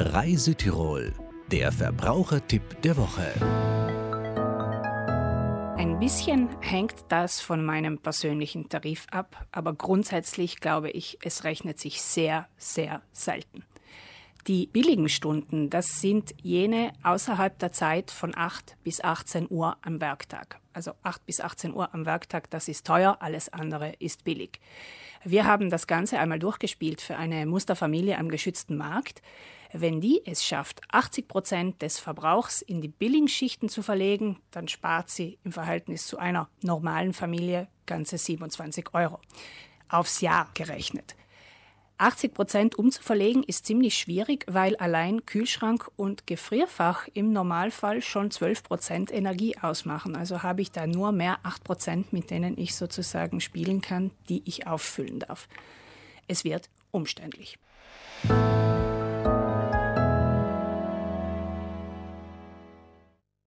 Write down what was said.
Reise der Verbrauchertipp der Woche. Ein bisschen hängt das von meinem persönlichen Tarif ab, aber grundsätzlich glaube ich, es rechnet sich sehr, sehr selten. Die billigen Stunden, das sind jene außerhalb der Zeit von 8 bis 18 Uhr am Werktag. Also 8 bis 18 Uhr am Werktag, das ist teuer, alles andere ist billig. Wir haben das Ganze einmal durchgespielt für eine Musterfamilie am geschützten Markt. Wenn die es schafft, 80 Prozent des Verbrauchs in die Billigschichten zu verlegen, dann spart sie im Verhältnis zu einer normalen Familie ganze 27 Euro. Aufs Jahr gerechnet. 80 Prozent umzuverlegen ist ziemlich schwierig, weil allein Kühlschrank und Gefrierfach im Normalfall schon 12 Prozent Energie ausmachen. Also habe ich da nur mehr 8 Prozent, mit denen ich sozusagen spielen kann, die ich auffüllen darf. Es wird umständlich.